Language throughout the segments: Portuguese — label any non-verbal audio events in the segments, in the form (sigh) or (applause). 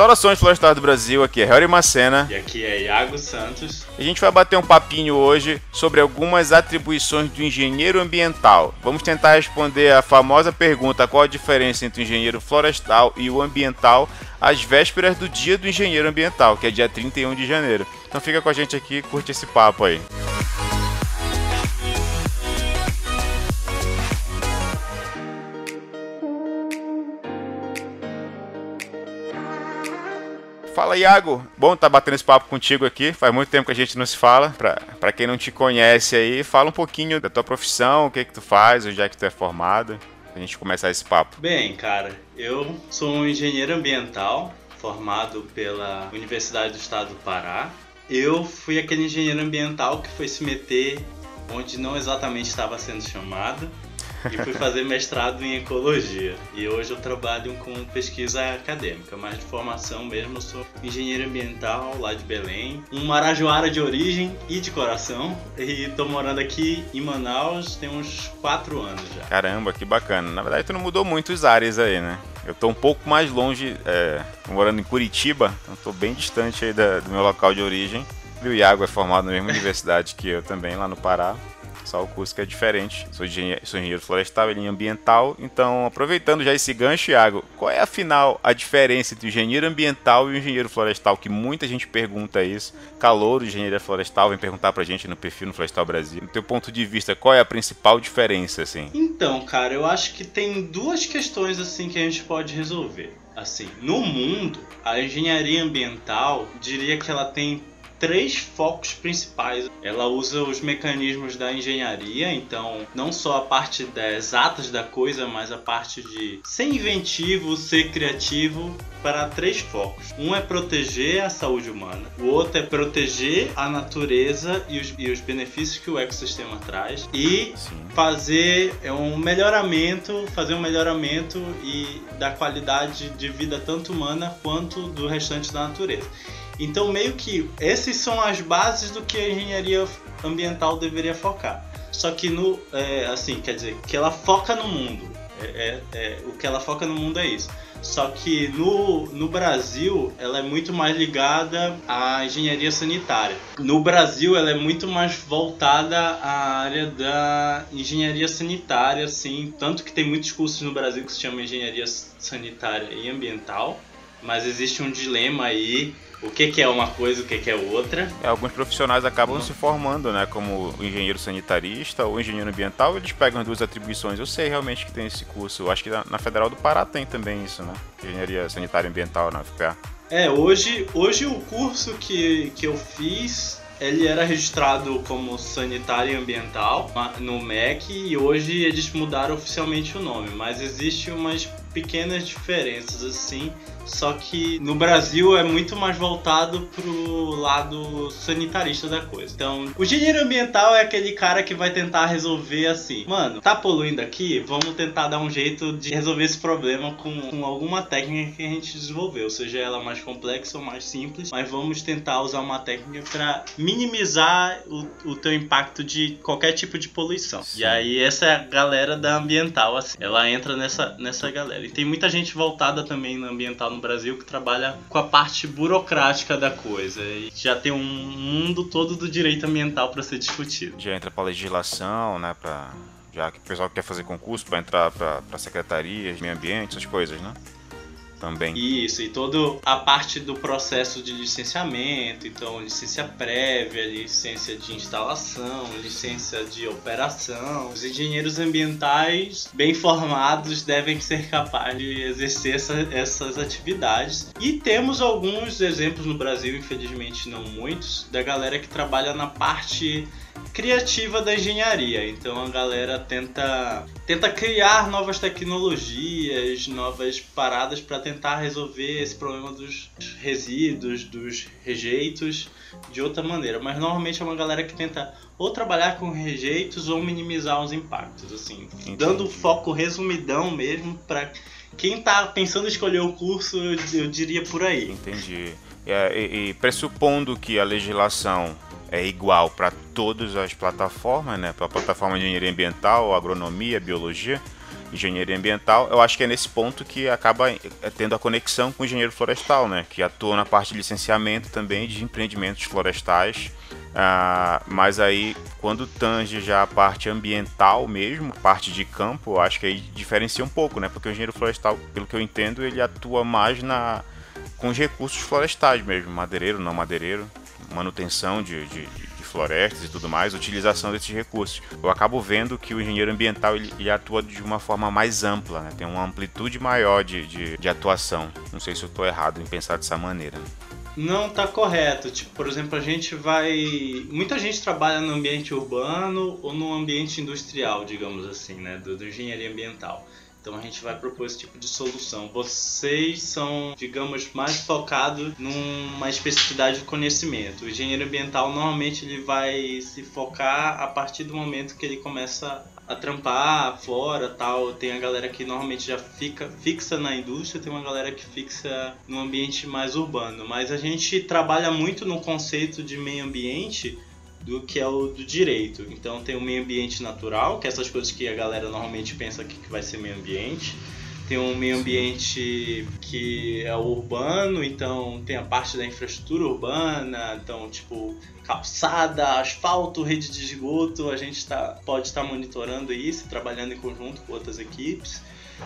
Saudações florestais do Brasil, aqui é Harry Macena. E aqui é Iago Santos. A gente vai bater um papinho hoje sobre algumas atribuições do engenheiro ambiental. Vamos tentar responder a famosa pergunta: qual a diferença entre o engenheiro florestal e o ambiental, às vésperas do dia do engenheiro ambiental, que é dia 31 de janeiro. Então fica com a gente aqui, curte esse papo aí. Fala, Iago. Bom estar tá batendo esse papo contigo aqui. Faz muito tempo que a gente não se fala. Para quem não te conhece aí, fala um pouquinho da tua profissão, o que que tu faz, onde é que tu é formado. Pra gente começar esse papo. Bem, cara, eu sou um engenheiro ambiental formado pela Universidade do Estado do Pará. Eu fui aquele engenheiro ambiental que foi se meter onde não exatamente estava sendo chamado e fui fazer mestrado em ecologia. E hoje eu trabalho com pesquisa acadêmica, mas de formação mesmo sou engenheiro ambiental lá de Belém, um marajoara de origem e de coração. E tô morando aqui em Manaus tem uns 4 anos já. Caramba, que bacana. Na verdade tu não mudou muito os áreas aí, né? Eu tô um pouco mais longe, é, morando em Curitiba, então tô bem distante aí da, do meu local de origem. E o Iago é formado na mesma (laughs) universidade que eu também, lá no Pará. O curso que é diferente. Sou engenheiro, sou engenheiro florestal, ele é ambiental. Então, aproveitando já esse gancho, Iago, qual é afinal a diferença entre o engenheiro ambiental e o engenheiro florestal? Que muita gente pergunta isso. Calor, engenheiro florestal, vem perguntar pra gente no perfil no Florestal Brasil. Do teu ponto de vista, qual é a principal diferença, assim? Então, cara, eu acho que tem duas questões assim que a gente pode resolver. Assim, no mundo, a engenharia ambiental diria que ela tem três focos principais. Ela usa os mecanismos da engenharia, então não só a parte das exatas da coisa, mas a parte de ser inventivo, ser criativo para três focos. Um é proteger a saúde humana, o outro é proteger a natureza e os, e os benefícios que o ecossistema traz e Sim. fazer é, um melhoramento, fazer um melhoramento e da qualidade de vida tanto humana quanto do restante da natureza. Então, meio que essas são as bases do que a engenharia ambiental deveria focar. Só que no, é, assim, quer dizer, que ela foca no mundo. É, é, é, o que ela foca no mundo é isso. Só que no, no Brasil ela é muito mais ligada à engenharia sanitária. No Brasil ela é muito mais voltada à área da engenharia sanitária, assim, tanto que tem muitos cursos no Brasil que se chama engenharia sanitária e ambiental, mas existe um dilema aí o que, que é uma coisa, o que, que é outra. É, alguns profissionais acabam uhum. se formando, né, como engenheiro sanitarista ou engenheiro ambiental, eles pegam as duas atribuições. Eu sei realmente que tem esse curso. Eu acho que na, Federal do Pará tem também isso, né? Engenharia sanitária e ambiental na FPA. É, hoje, hoje o curso que, que eu fiz ele era registrado como sanitário e ambiental no MEC e hoje eles mudaram oficialmente o nome, mas existe umas pequenas diferenças assim só que no Brasil é muito mais voltado pro lado sanitarista da coisa. Então, o engenheiro ambiental é aquele cara que vai tentar resolver assim: mano, tá poluindo aqui? Vamos tentar dar um jeito de resolver esse problema com, com alguma técnica que a gente desenvolveu, seja ela mais complexa ou mais simples, mas vamos tentar usar uma técnica para minimizar o, o teu impacto de qualquer tipo de poluição. Sim. E aí, essa é a galera da ambiental, assim, ela entra nessa, nessa galera. E tem muita gente voltada também no ambiental no Brasil que trabalha com a parte burocrática da coisa. E já tem um mundo todo do direito ambiental para ser discutido. Já entra para legislação, né, para já que o pessoal quer fazer concurso para entrar para secretarias meio ambiente, essas coisas, né? Também. Isso, e toda a parte do processo de licenciamento, então licença prévia, licença de instalação, licença de operação. Os engenheiros ambientais bem formados devem ser capazes de exercer essa, essas atividades. E temos alguns exemplos no Brasil, infelizmente não muitos, da galera que trabalha na parte criativa da engenharia. Então a galera tenta tenta criar novas tecnologias, novas paradas para tentar resolver esse problema dos resíduos, dos rejeitos de outra maneira. Mas normalmente é uma galera que tenta ou trabalhar com rejeitos ou minimizar os impactos, assim, Entendi. dando foco resumidão mesmo para quem tá pensando em escolher o curso, eu, diria por aí. Entendi. É, e, e pressupondo que a legislação é igual para todas as plataformas, né? Para a plataforma de engenharia ambiental, agronomia, biologia. engenharia ambiental, eu acho que é nesse ponto que acaba é, tendo a conexão com o engenheiro florestal, né? Que atua na parte de licenciamento também de empreendimentos florestais. Ah, mas aí, quando tange já a parte ambiental mesmo, parte de campo, eu acho que aí diferencia um pouco, né? Porque o engenheiro florestal, pelo que eu entendo, ele atua mais na com os recursos florestais mesmo, madeireiro, não madeireiro, manutenção de, de, de florestas e tudo mais, utilização desses recursos. Eu acabo vendo que o engenheiro ambiental ele, ele atua de uma forma mais ampla, né? tem uma amplitude maior de, de, de atuação. Não sei se eu estou errado em pensar dessa maneira. Não tá correto. Tipo, por exemplo, a gente vai. Muita gente trabalha no ambiente urbano ou no ambiente industrial, digamos assim, né? Do, do engenharia ambiental. Então a gente vai propor esse tipo de solução. Vocês são, digamos, mais focados numa especificidade de conhecimento. O engenheiro ambiental normalmente ele vai se focar a partir do momento que ele começa a trampar fora, tal. Tem a galera que normalmente já fica fixa na indústria, tem uma galera que fixa no ambiente mais urbano. Mas a gente trabalha muito no conceito de meio ambiente do que é o do direito. Então tem o meio ambiente natural, que é essas coisas que a galera normalmente pensa que vai ser meio ambiente. Tem um meio ambiente que é urbano, então tem a parte da infraestrutura urbana, então tipo calçada, asfalto, rede de esgoto, a gente tá, pode estar monitorando isso, trabalhando em conjunto com outras equipes.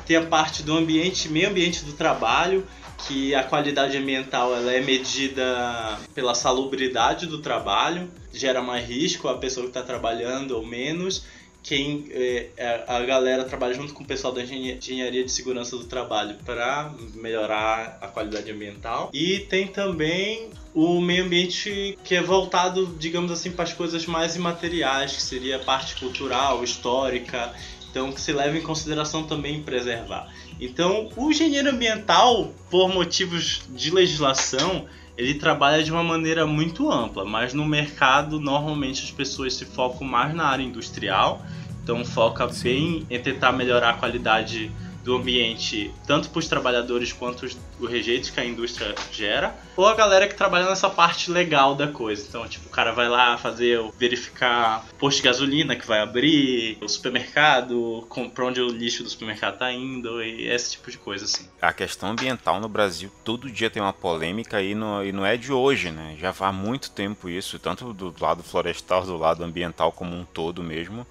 Tem a parte do ambiente, meio ambiente do trabalho, que a qualidade ambiental ela é medida pela salubridade do trabalho, gera mais risco a pessoa que está trabalhando ou menos. Quem é, é, a galera trabalha junto com o pessoal da engenharia de segurança do trabalho para melhorar a qualidade ambiental. E tem também o meio ambiente que é voltado, digamos assim, para as coisas mais imateriais, que seria a parte cultural, histórica, então que se leva em consideração também preservar. Então, o engenheiro ambiental, por motivos de legislação, ele trabalha de uma maneira muito ampla, mas no mercado normalmente as pessoas se focam mais na área industrial, então foca Sim. bem em tentar melhorar a qualidade do ambiente, tanto para os trabalhadores quanto os, os rejeitos que a indústria gera, ou a galera que trabalha nessa parte legal da coisa. Então, tipo, o cara vai lá fazer, verificar posto de gasolina que vai abrir, o supermercado, para onde o lixo do supermercado tá indo, e esse tipo de coisa, assim. A questão ambiental no Brasil, todo dia tem uma polêmica e não, e não é de hoje, né? Já faz muito tempo isso, tanto do lado florestal, do lado ambiental como um todo mesmo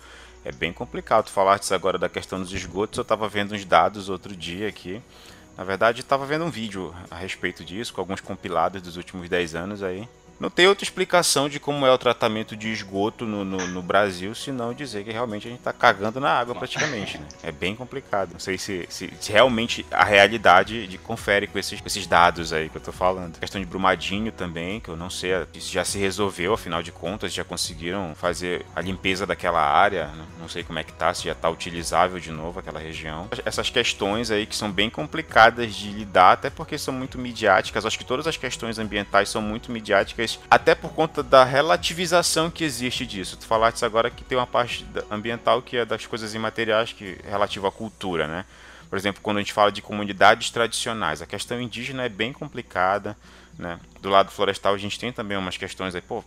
é bem complicado. falar disso agora da questão dos esgotos, eu estava vendo uns dados outro dia aqui. Na verdade, estava vendo um vídeo a respeito disso, com alguns compilados dos últimos 10 anos aí. Não tem outra explicação de como é o tratamento de esgoto no, no, no Brasil, senão dizer que realmente a gente está cagando na água praticamente. Né? É bem complicado. Não sei se, se, se, realmente a realidade de, confere com esses, esses dados aí que eu estou falando. A questão de Brumadinho também, que eu não sei se já se resolveu, afinal de contas, já conseguiram fazer a limpeza daquela área. Não sei como é que tá, se já está utilizável de novo aquela região. Essas questões aí que são bem complicadas de lidar, até porque são muito midiáticas. Acho que todas as questões ambientais são muito midiáticas até por conta da relativização que existe disso. Tu falaste agora que tem uma parte ambiental que é das coisas imateriais que é relativa à cultura, né? Por exemplo, quando a gente fala de comunidades tradicionais, a questão indígena é bem complicada, né? Do lado florestal a gente tem também umas questões aí, pô,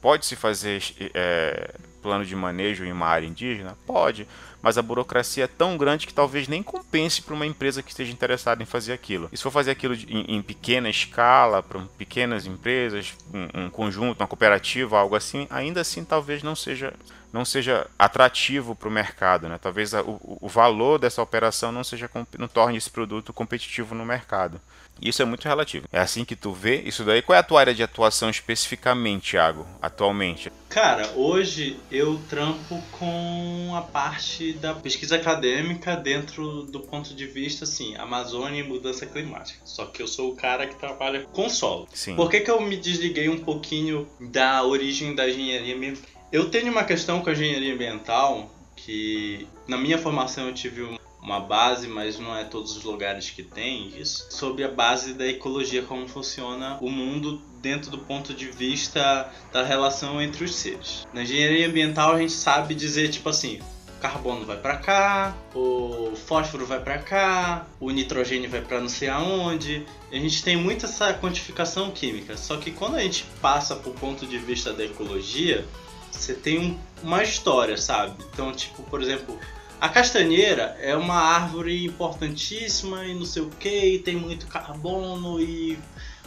pode se fazer é, plano de manejo em uma área indígena? Pode mas a burocracia é tão grande que talvez nem compense para uma empresa que esteja interessada em fazer aquilo. E se for fazer aquilo em, em pequena escala, para pequenas empresas, um, um conjunto, uma cooperativa, algo assim, ainda assim talvez não seja não seja atrativo para o mercado, né? Talvez a, o, o, valor dessa operação não seja não torne esse produto competitivo no mercado. Isso é muito relativo. É assim que tu vê isso daí. Qual é a tua área de atuação especificamente, Thiago, atualmente? Cara, hoje eu trampo com a parte da pesquisa acadêmica dentro do ponto de vista, assim, Amazônia e mudança climática. Só que eu sou o cara que trabalha com solo. Sim. Por que, que eu me desliguei um pouquinho da origem da engenharia mesmo? Eu tenho uma questão com a engenharia ambiental que na minha formação eu tive uma base, mas não é todos os lugares que tem isso, sobre a base da ecologia, como funciona o mundo dentro do ponto de vista da relação entre os seres. Na engenharia ambiental a gente sabe dizer tipo assim, carbono vai para cá, o fósforo vai para cá, o nitrogênio vai para não sei aonde. A gente tem muita essa quantificação química, só que quando a gente passa para o ponto de vista da ecologia, você tem um, uma história, sabe? Então, tipo, por exemplo, A castanheira é uma árvore importantíssima e não sei o que, tem muito carbono e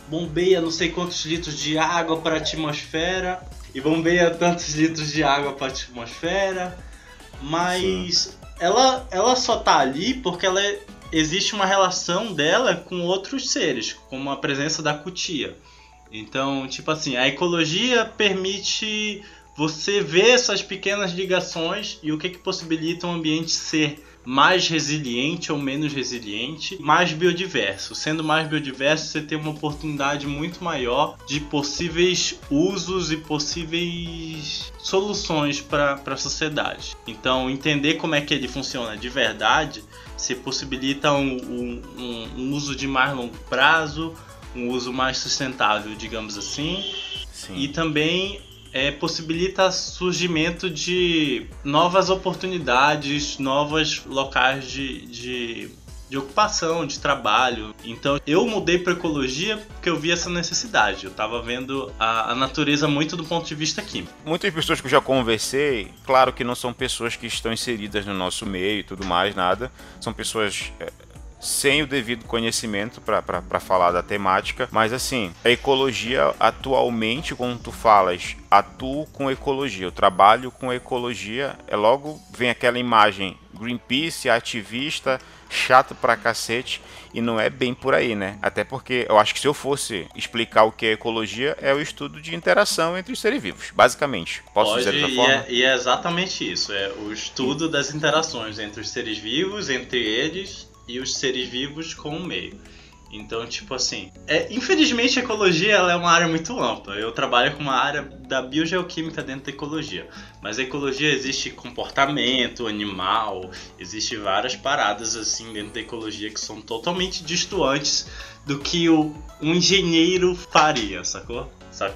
bombeia não sei quantos litros de água para a atmosfera e bombeia tantos litros de água para a atmosfera, mas ela, ela só tá ali porque ela é, existe uma relação dela com outros seres, como a presença da cutia. Então, tipo assim, a ecologia permite você ver essas pequenas ligações e o que, que possibilita um ambiente ser mais resiliente ou menos resiliente, mais biodiverso. Sendo mais biodiverso, você tem uma oportunidade muito maior de possíveis usos e possíveis soluções para a sociedade. Então, entender como é que ele funciona de verdade, se possibilita um, um, um uso de mais longo prazo, um uso mais sustentável, digamos assim. Sim. E também é, possibilita surgimento de novas oportunidades, novos locais de, de, de ocupação, de trabalho. Então eu mudei para ecologia porque eu vi essa necessidade. Eu estava vendo a, a, natureza muito do ponto de vista químico. Muitas pessoas que eu já conversei, claro que não são pessoas que estão inseridas no nosso meio e tudo mais, nada. São pessoas é, sem o devido conhecimento para falar da temática, mas assim, a ecologia atualmente, quando tu falas, atuo com ecologia, eu trabalho com ecologia, é logo vem aquela imagem Greenpeace, ativista, chato pra cacete, e não é bem por aí, né? Até porque eu acho que se eu fosse explicar o que é ecologia, é o estudo de interação entre os seres vivos, basicamente. Posso Pode, dizer dessa e forma? É, e é exatamente isso, é o estudo das interações entre os seres vivos, entre eles e os seres vivos com o meio. Então, tipo assim, é, infelizmente a ecologia ela é uma área muito ampla. Eu trabalho com uma área da biogeoquímica dentro da ecologia. Mas a ecologia existe comportamento animal, existe várias paradas assim dentro da ecologia que são totalmente distantes do que o, um engenheiro faria, sacou?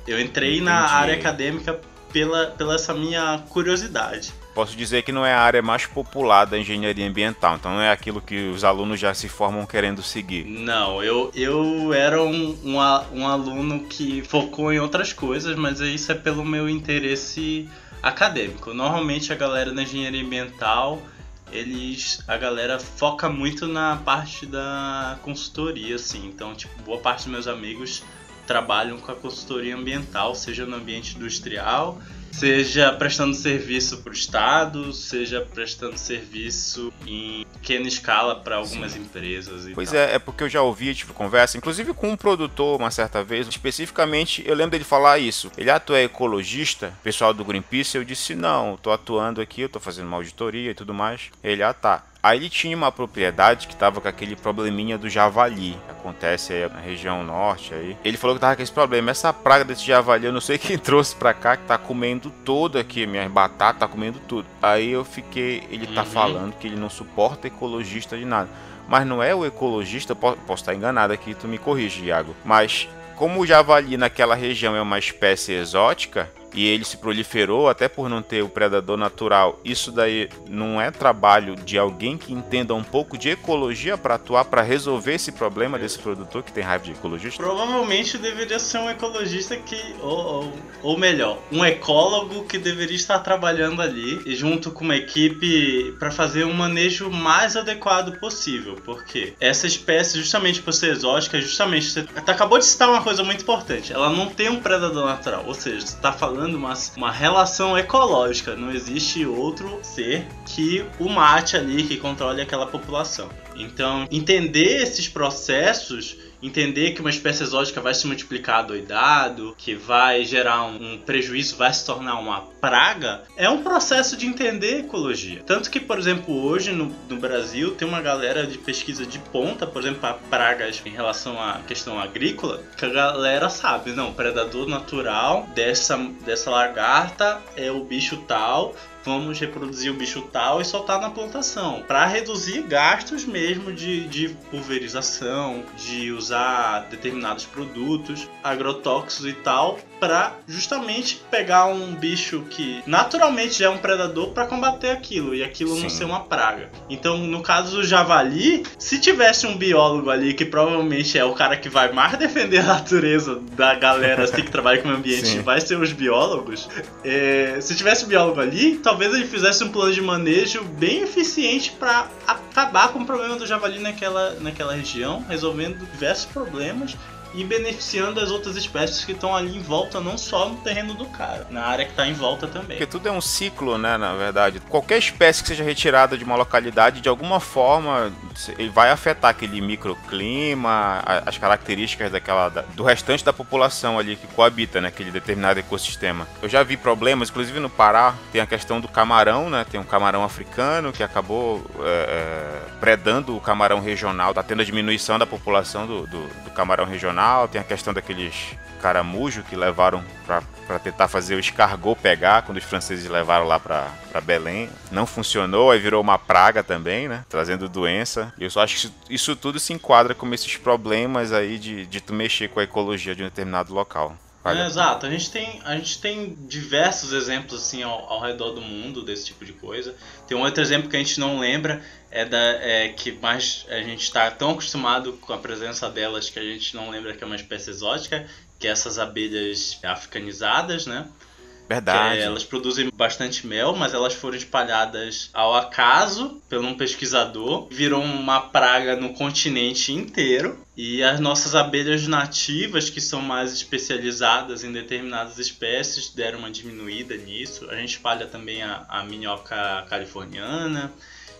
Eu entrei Entendi. na área acadêmica pela, pela essa minha curiosidade posso dizer que não é a área mais popular da engenharia ambiental, então não é aquilo que os alunos já se formam querendo seguir. Não, eu, eu era um, um, um aluno que focou em outras coisas, mas isso é pelo meu interesse acadêmico. Normalmente a galera da engenharia ambiental eles a galera foca muito na parte da consultoria assim então tipo boa parte dos meus amigos trabalham com a consultoria ambiental seja no ambiente industrial seja prestando serviço para o Estado, seja prestando serviço em pequena escala para algumas Sim. empresas. pois tal. é, é porque eu já ouvi tipo conversa, inclusive com um produtor uma certa vez, especificamente eu lembro dele falar isso. Ele ah, tu é ecologista, pessoal do Greenpeace, eu disse não, estou atuando aqui, eu estou fazendo uma auditoria e tudo mais. Ele ah tá. Aí ele tinha uma propriedade que tava com aquele probleminha do javali. Acontece aí na região norte aí. Ele falou que tava com esse problema. Essa praga desse javali, eu não sei quem (laughs) trouxe pra cá, que tá comendo todo aqui, minhas batatas, tá comendo tudo. Aí eu fiquei, ele tá uhum. falando que ele não suporta ecologista de nada. Mas não é o ecologista, posso, posso estar enganado aqui, tu me corrige, Iago. Mas como o javali naquela região é uma espécie exótica, e ele se proliferou até por não ter o predador natural. Isso daí não é trabalho de alguém que entenda um pouco de ecologia para atuar para resolver esse problema desse produtor que tem raiva de ecologista? Provavelmente deveria ser um ecologista que, ou, ou, ou melhor, um ecólogo que deveria estar trabalhando ali junto com uma equipe para fazer um manejo mais adequado possível, porque essa espécie, justamente por ser exótica, justamente você acabou de citar uma coisa muito importante. Ela não tem um predador natural, ou seja, você está falando uma, uma relação ecológica. Não existe outro ser que o mate ali, que controle aquela população. Então, entender esses processos entender que uma espécie exótica vai se multiplicar doidado, que vai gerar um, prejuízo, vai se tornar uma praga, é um processo de entender ecologia. Tanto que, por exemplo, hoje no, no Brasil tem uma galera de pesquisa de ponta, por exemplo, para pragas em relação à questão agrícola, que a galera sabe, não, predador natural dessa, dessa lagarta é o bicho tal, vamos reproduzir o bicho tal e soltar na plantação, para reduzir gastos mesmo de, de pulverização, de usar determinados produtos agrotóxicos e tal para justamente pegar um bicho que naturalmente já é um predador para combater aquilo e aquilo Sim. não ser uma praga. Então, no caso do javali, se tivesse um biólogo ali que provavelmente é o cara que vai mais defender a natureza da galera assim que trabalha com o ambiente, Sim. vai ser os biólogos. É, se tivesse um biólogo ali, talvez ele fizesse um plano de manejo bem eficiente para acabar com o problema do javali naquela, naquela região, resolvendo diversos problemas e beneficiando as outras espécies que estão ali em volta, não só no terreno do cara, na área que está em volta também. Porque tudo é um ciclo, né, na verdade. Qualquer espécie que seja retirada de uma localidade, de alguma forma, ele vai afetar aquele microclima, as características daquela do restante da população ali que coabita, né, aquele determinado ecossistema. Eu já vi problemas, inclusive no Pará, tem a questão do camarão, né, tem um camarão africano que acabou é, é predando o camarão regional, tá tendo a diminuição da população do, do, do camarão regional tem a questão daqueles caramujos que levaram para tentar fazer o escargot pegar quando os franceses levaram lá para Belém. Não funcionou, aí virou uma praga também, né? Trazendo doença. E eu só acho que isso, isso tudo se enquadra como esses problemas aí de, de tu mexer com a ecologia de um determinado local. É, exato, a gente tem, a gente tem diversos exemplos assim ao, ao, redor do mundo desse tipo de coisa. Tem um outro exemplo que a gente não lembra, é da é, que mais a gente está tão acostumado com a presença delas que a gente não lembra que é uma espécie exótica, que é essas abelhas africanizadas, né? Verdade. É, elas produzem bastante mel, mas elas foram espalhadas ao acaso por um pesquisador. Virou uma praga no continente inteiro. E as nossas abelhas nativas, que são mais especializadas em determinadas espécies, deram uma diminuída nisso. A gente espalha também a, a minhoca californiana.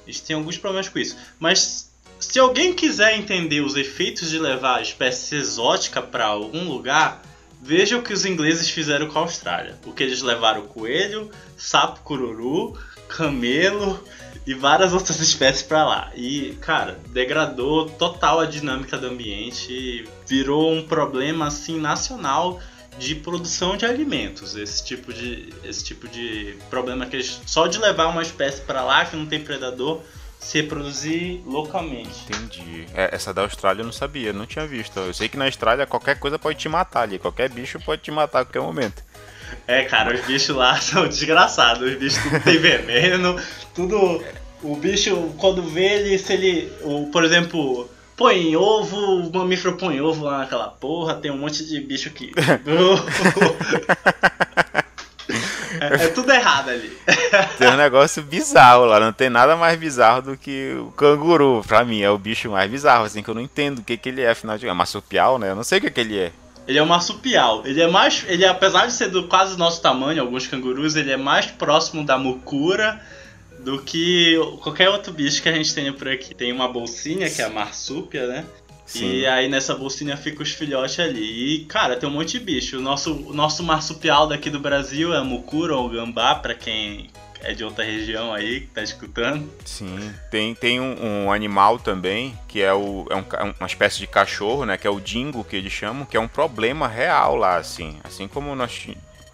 A gente tem alguns problemas com isso. Mas se alguém quiser entender os efeitos de levar a espécie exótica para algum lugar, Veja o que os ingleses fizeram com a Austrália. O que eles levaram coelho, sapo cururu, camelo e várias outras (laughs) espécies para lá. E, cara, degradou total a dinâmica do ambiente, virou um problema assim nacional de produção de alimentos. Esse tipo de esse tipo de problema que eles, só de levar uma espécie para lá que não tem predador se reproduzir localmente. Entendi. É, essa da Austrália eu não sabia, não tinha visto. Eu sei que na Austrália qualquer coisa pode te matar ali, qualquer bicho pode te matar a qualquer momento. É, cara, os bichos lá (laughs) são desgraçados. Os bichos tudo tem veneno, tudo. O bicho, quando vê ele, se ele. Por exemplo, põe ovo, o mamífero põe ovo lá naquela porra, tem um monte de bicho que. (laughs) (laughs) É, é, tudo errado ali. (laughs) Tem um negócio bizarro lá, não tem nada mais bizarro do que o canguru. Pra mim, é o bicho mais bizarro, assim, que eu não entendo o que, que ele é, afinal de contas. É marsupial, né? Eu não sei o que, que ele é. Ele é um marsupial. Ele é mais. Ele, apesar de ser do quase nosso tamanho, alguns cangurus, ele é mais próximo da mucura do que qualquer outro bicho que a gente tenha por aqui. Tem uma bolsinha, que é a marsúpia, né? Sim. E aí nessa bolsinha fica os filhotes ali. E, cara, tem um monte de bicho. O nosso, o nosso marsupial daqui do Brasil é mucura ou gambá, para quem é de outra região aí que tá escutando. Sim, tem, tem um, um animal também, que é, o, é, um, é uma espécie de cachorro, né? Que é o dingo, que eles chamam, que é um problema real lá, assim. Assim como nós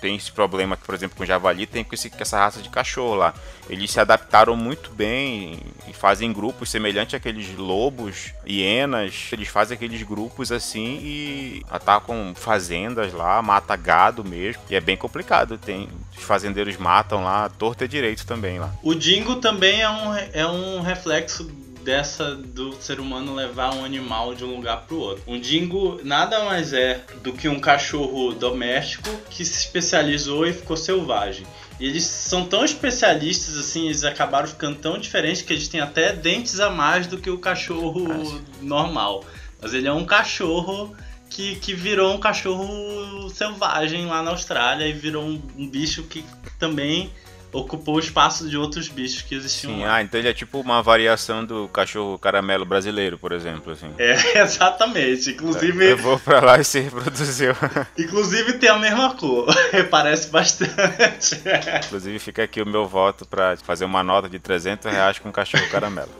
tem esse problema, por exemplo, com javali, tem com, esse, com essa raça de cachorro lá. Eles se adaptaram muito bem e fazem grupos semelhantes àqueles lobos, hienas. Eles fazem aqueles grupos assim e atacam fazendas lá, mata gado mesmo. E é bem complicado. Tem, os fazendeiros matam lá, torta e direito também lá. O dingo também é um, é um reflexo dessa do ser humano levar um animal de um lugar para o outro. Um dingo nada mais é do que um cachorro doméstico que se especializou e ficou selvagem. E eles são tão especialistas assim, eles acabaram ficando tão diferentes que eles têm até dentes a mais do que o cachorro normal. Mas ele é um cachorro que, que virou um cachorro selvagem lá na Austrália e virou um, um bicho que também ocupou o espaço de outros bichos que existiam Sim, lá. ah, então ele é tipo uma variação do cachorro caramelo brasileiro, por exemplo, assim. É, (laughs) exatamente. Inclusive. Eu vou pra lá e se reproduziu. (laughs) Inclusive tem a mesma cor. (laughs) Parece bastante. Inclusive fica aqui o meu voto pra fazer uma nota de 300 reais com cachorro caramelo.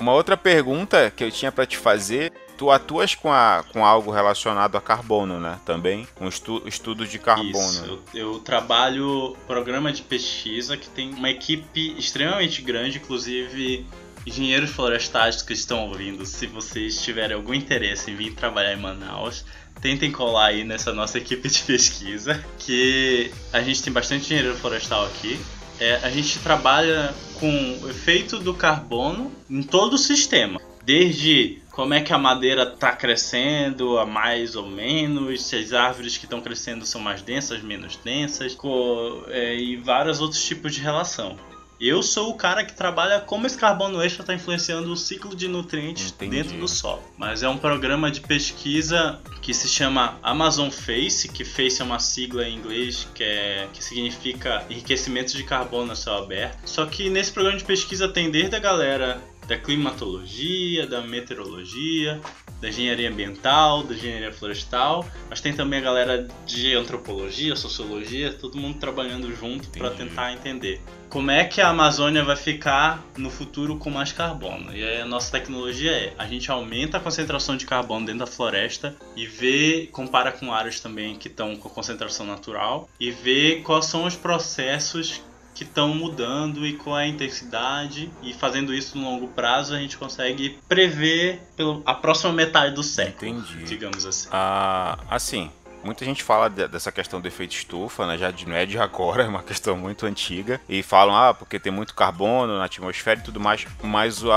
Uma outra pergunta que eu tinha para te fazer tu atuas com, a, com algo relacionado a carbono, né? Também, com estu, estudos de carbono. Isso, eu, eu trabalho programa de pesquisa que tem uma equipe extremamente grande, inclusive engenheiros florestais que estão ouvindo, se vocês tiverem algum interesse em vir trabalhar em Manaus, tentem colar aí nessa nossa equipe de pesquisa, que a gente tem bastante engenheiro florestal aqui. É, a gente trabalha com o efeito do carbono em todo o sistema, desde como é que a madeira está crescendo, a mais ou menos, se as árvores que estão crescendo são mais densas, menos densas, é, e vários outros tipos de relação. Eu sou o cara que trabalha como esse carbono extra está influenciando o ciclo de nutrientes Entendi. dentro do solo. Mas é um programa de pesquisa que se chama Amazon Face, que Face é uma sigla em inglês que, é, que significa enriquecimento de carbono a céu aberto. Só que nesse programa de pesquisa tem desde a galera da climatologia, da meteorologia, da engenharia ambiental, da engenharia florestal, mas tem também a galera de antropologia, sociologia, todo mundo trabalhando junto para tentar entender como é que a Amazônia vai ficar no futuro com mais carbono. E aí a nossa tecnologia é, a gente aumenta a concentração de carbono dentro da floresta e vê, compara com áreas também que estão com concentração natural e vê quais são os processos que estão mudando e qual é a intensidade. E fazendo isso no longo prazo, a gente consegue prever pelo, a próxima metade do século. Entendi. Digamos assim. Ah, assim, Muita gente fala de, dessa questão do efeito estufa, né? Já de, não é de agora, (laughs) é uma questão muito antiga. E falam, ah, porque tem muito carbono na atmosfera e tudo mais. Mas o,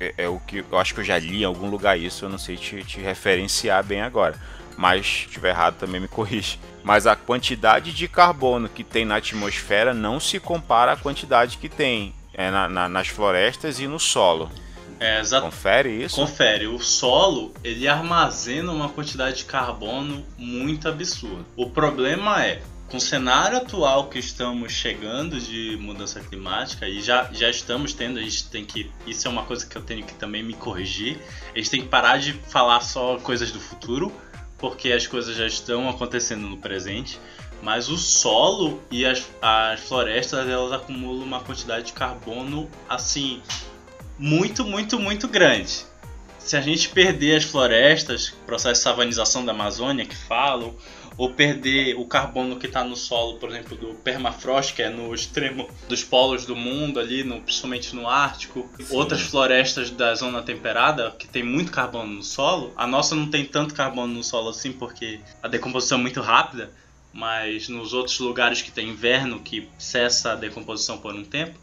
é, é, o que eu acho que eu já li em algum lugar isso, eu não sei te, te referenciar bem agora. Mas se estiver errado também me corrige mas a quantidade de carbono que tem na atmosfera não se compara à quantidade que tem é, na, na, nas florestas e no solo. É, exato. Confere isso? Confere. O solo ele armazena uma quantidade de carbono muito absurda. O problema é com o cenário atual que estamos chegando de mudança climática e já, já estamos tendo, a gente tem que. Isso é uma coisa que eu tenho que também me corrigir. A gente tem que parar de falar só coisas do futuro porque as coisas já estão acontecendo no presente, mas o solo e as, as florestas elas acumulam uma quantidade de carbono assim muito, muito, muito grande. Se a gente perder as florestas, processo de savanização da Amazônia que falam, ou perder o carbono que está no solo, por exemplo, do permafrost, que é no extremo dos polos do mundo, ali, no, principalmente no Ártico, Sim. outras florestas da zona temperada, que tem muito carbono no solo. A nossa não tem tanto carbono no solo assim, porque a decomposição é muito rápida, mas nos outros lugares que tem inverno, que cessa a decomposição por um tempo,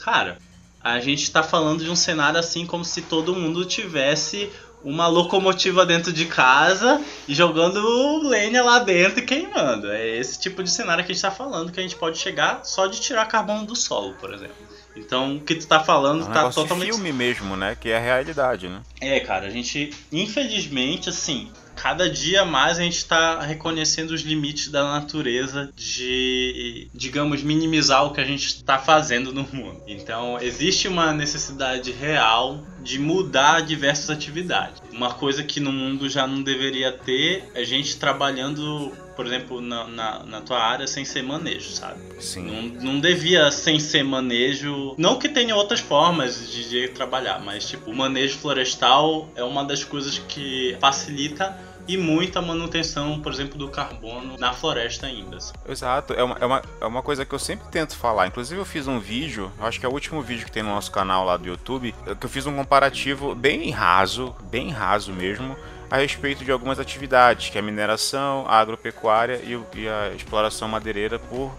cara, a gente está falando de um cenário assim como se todo mundo tivesse uma locomotiva dentro de casa e jogando lenha lá dentro e queimando. É esse tipo de cenário que a gente está falando, que a gente pode chegar só de tirar carbono do solo, por exemplo. Então, o que tu tá falando é um tá totalmente. filme mesmo, né? Que é a realidade, né? É, cara, a gente, infelizmente, assim, cada dia mais a gente está reconhecendo os limites da natureza de, digamos, minimizar o que a gente está fazendo no mundo. Então, existe uma necessidade real de mudar diversas atividades. Uma coisa que no mundo já não deveria ter é gente trabalhando por exemplo, na, na, na, tua área sem ser manejo, sabe? Sim. Não, não devia sem ser manejo. Não que tenha outras formas de, de trabalhar, mas tipo, o manejo florestal é uma das coisas que facilita e muita manutenção, por exemplo, do carbono na floresta ainda. Exato, é uma, é, uma, é uma coisa que eu sempre tento falar. Inclusive, eu fiz um vídeo, acho que é o último vídeo que tem no nosso canal lá do YouTube, que eu fiz um comparativo bem raso, bem raso mesmo, a respeito de algumas atividades, que é a mineração, a agropecuária e, e a exploração madeireira por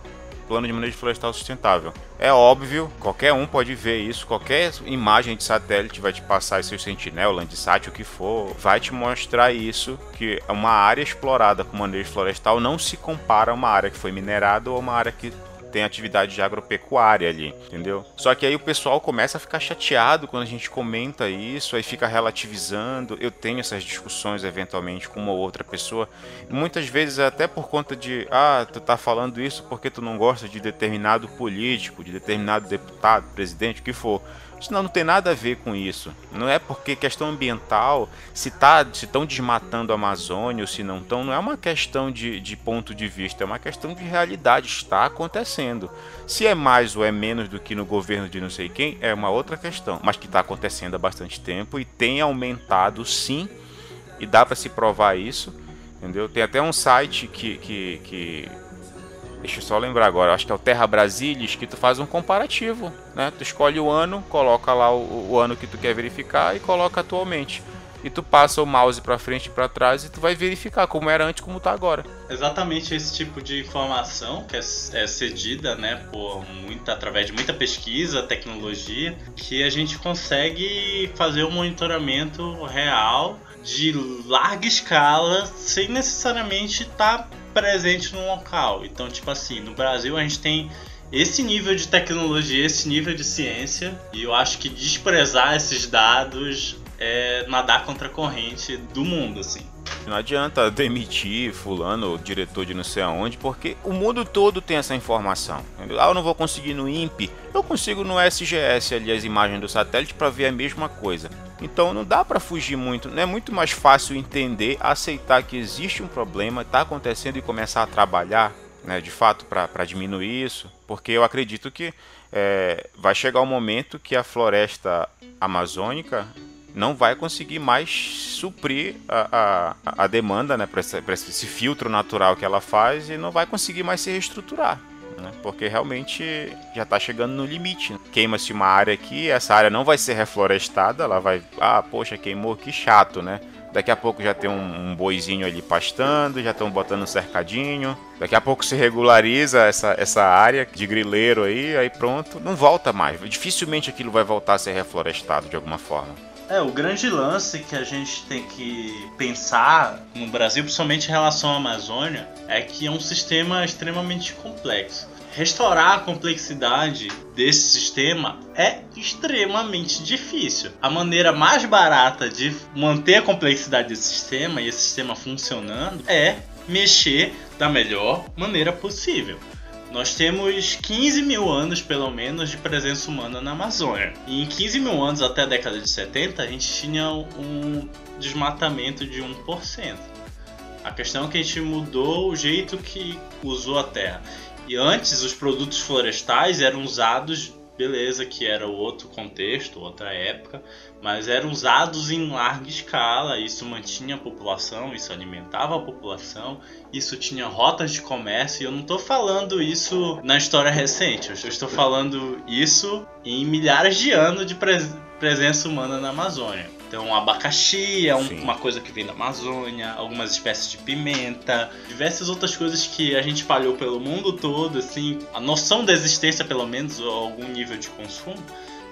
plano de manejo florestal sustentável. É óbvio, qualquer um pode ver isso, qualquer imagem de satélite vai te passar seu Sentinel, Landsat, o que for, vai te mostrar isso, que uma área explorada com manejo florestal não se compara a uma área que foi minerada ou uma área que tem atividade de agropecuária ali, entendeu? Só que aí o pessoal começa a ficar chateado quando a gente comenta isso, aí fica relativizando. Eu tenho essas discussões eventualmente com uma ou outra pessoa, muitas vezes até por conta de, ah, tu tá falando isso porque tu não gosta de determinado político, de determinado deputado, presidente, o que for. Isso não, tem nada a ver com isso. Não é porque questão ambiental, se tá, estão desmatando a Amazônia ou se não estão, não é uma questão de, de ponto de vista, é uma questão de realidade. Está acontecendo. Se é mais ou é menos do que no governo de não sei quem, é uma outra questão. Mas que está acontecendo há bastante tempo e tem aumentado sim, e dá para se provar isso. Entendeu? Tem até um site que, que, que Deixa eu só lembrar agora, acho que é o Terra Brasilis, que tu faz um comparativo, né? Tu escolhe o ano, coloca lá o, o ano que tu quer verificar e coloca atualmente e tu passa o mouse para frente e para trás e tu vai verificar como era antes como tá agora. Exatamente esse tipo de informação que é, é cedida, né, por muita através de muita pesquisa, tecnologia, que a gente consegue fazer um monitoramento real de larga escala sem necessariamente estar tá presente no local. Então, tipo assim, no Brasil a gente tem esse nível de tecnologia, esse nível de ciência, e eu acho que desprezar esses dados é nadar contra a corrente do mundo, assim. Não adianta demitir fulano, diretor de não sei aonde, porque o mundo todo tem essa informação. Ah, eu não vou conseguir no INPE, eu consigo no SGS ali as imagens do satélite para ver a mesma coisa. Então não dá para fugir muito, não é muito mais fácil entender, aceitar que existe um problema, está acontecendo e começar a trabalhar, né, de fato, para diminuir isso, porque eu acredito que é, vai chegar o um momento que a floresta amazônica não vai conseguir mais suprir a, a, a demanda né, para esse, esse, filtro natural que ela faz e não vai conseguir mais se reestruturar. Né, porque realmente já está chegando no limite. Né? Queima-se uma área aqui, essa área não vai ser reflorestada, ela vai. Ah, poxa, queimou, que chato, né? Daqui a pouco já tem um, um boizinho ali pastando, já estão botando um cercadinho. Daqui a pouco se regulariza essa, essa área de grileiro aí, aí pronto, não volta mais. Dificilmente aquilo vai voltar a ser reflorestado de alguma forma. É, o grande lance que a gente tem que pensar no Brasil, principalmente em relação à Amazônia, é que é um sistema extremamente complexo. Restaurar a complexidade desse sistema é extremamente difícil. A maneira mais barata de manter a complexidade desse sistema e esse sistema funcionando é mexer da melhor maneira possível. Nós temos 15 mil anos, pelo menos, de presença humana na Amazônia. E em 15 mil anos, até a década de 70, a gente tinha um desmatamento de 1%. A questão é que a gente mudou o jeito que usou a terra. E antes, os produtos florestais eram usados beleza, que era outro contexto, outra época, mas eram usados em larga escala. Isso mantinha a população, isso alimentava a população, isso tinha rotas de comércio. E eu não estou falando isso na história recente, eu estou falando isso em milhares de anos de pres presença humana na Amazônia. Então, abacaxi é um, uma coisa que vem da Amazônia, algumas espécies de pimenta, diversas outras coisas que a gente espalhou pelo mundo todo, assim, a noção da existência, pelo menos, ou algum nível de consumo,